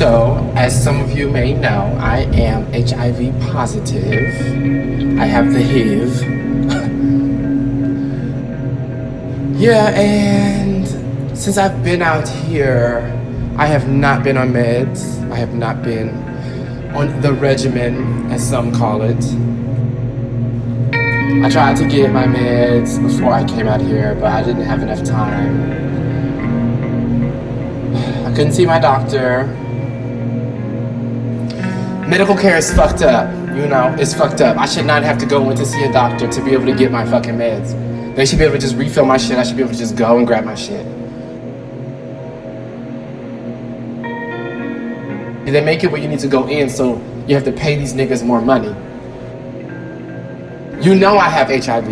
as some of you may know, I am HIV positive. I have the HIV. yeah, and since I've been out here, I have not been on meds. I have not been on the regimen, as some call it. I tried to get my meds before I came out here, but I didn't have enough time. I couldn't see my doctor. Medical care is fucked up. You know, it's fucked up. I should not have to go in to see a doctor to be able to get my fucking meds. They should be able to just refill my shit. I should be able to just go and grab my shit. They make it where you need to go in, so you have to pay these niggas more money. You know I have HIV.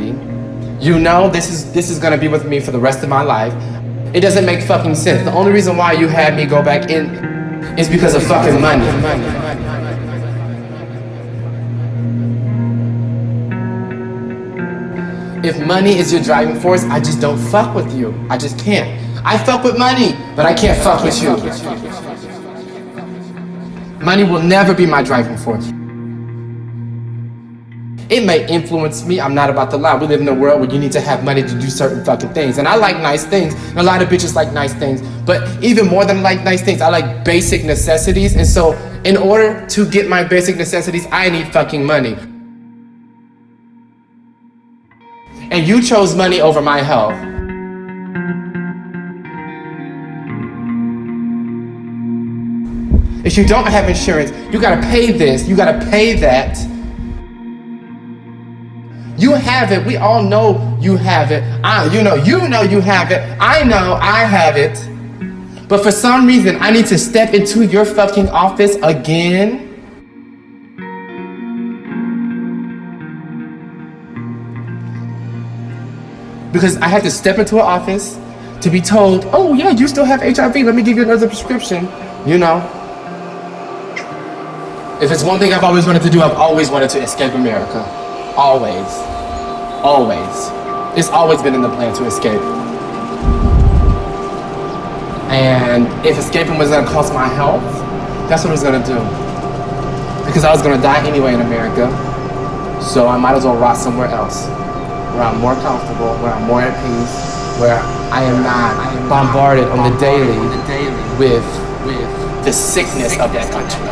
You know this is this is gonna be with me for the rest of my life. It doesn't make fucking sense. The only reason why you had me go back in is because of fucking money. If money is your driving force, I just don't fuck with you. I just can't. I fuck with money, but I can't fuck with you. Money will never be my driving force. It may influence me. I'm not about to lie. We live in a world where you need to have money to do certain fucking things. And I like nice things. And a lot of bitches like nice things. But even more than like nice things, I like basic necessities. And so, in order to get my basic necessities, I need fucking money. And you chose money over my health. If you don't have insurance, you gotta pay this, you gotta pay that. You have it. We all know you have it. I, you know, you know you have it. I know I have it. But for some reason, I need to step into your fucking office again. Because I had to step into an office to be told, oh, yeah, you still have HIV. Let me give you another prescription. You know? If it's one thing I've always wanted to do, I've always wanted to escape America. Always. Always. It's always been in the plan to escape. And if escaping was gonna cost my health, that's what it was gonna do. Because I was gonna die anyway in America. So I might as well rot somewhere else. Where I'm more comfortable, where I'm more at peace, where I am not I am bombarded on the daily with, with the sickness of that country.